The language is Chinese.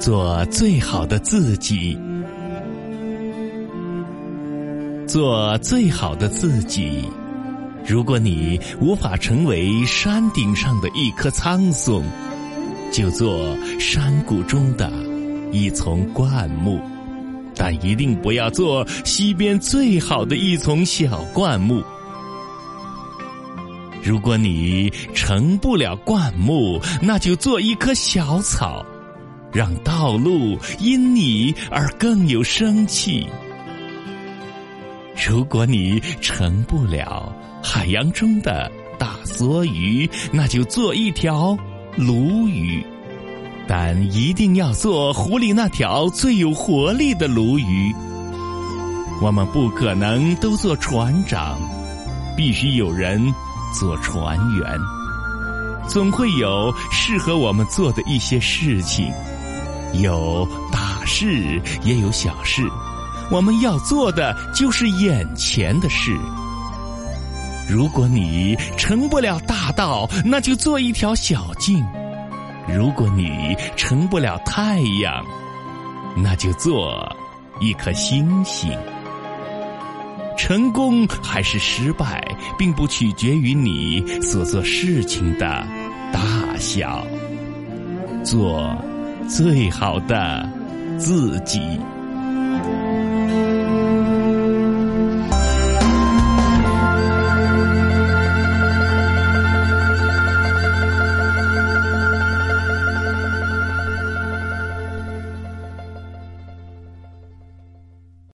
做最好的自己，做最好的自己。如果你无法成为山顶上的一棵苍松，就做山谷中的一丛灌木，但一定不要做溪边最好的一丛小灌木。如果你成不了灌木，那就做一棵小草。让道路因你而更有生气。如果你成不了海洋中的大梭鱼，那就做一条鲈鱼，但一定要做湖里那条最有活力的鲈鱼。我们不可能都做船长，必须有人做船员。总会有适合我们做的一些事情。有大事，也有小事。我们要做的就是眼前的事。如果你成不了大道，那就做一条小径；如果你成不了太阳，那就做一颗星星。成功还是失败，并不取决于你所做事情的大小。做。最好的自己。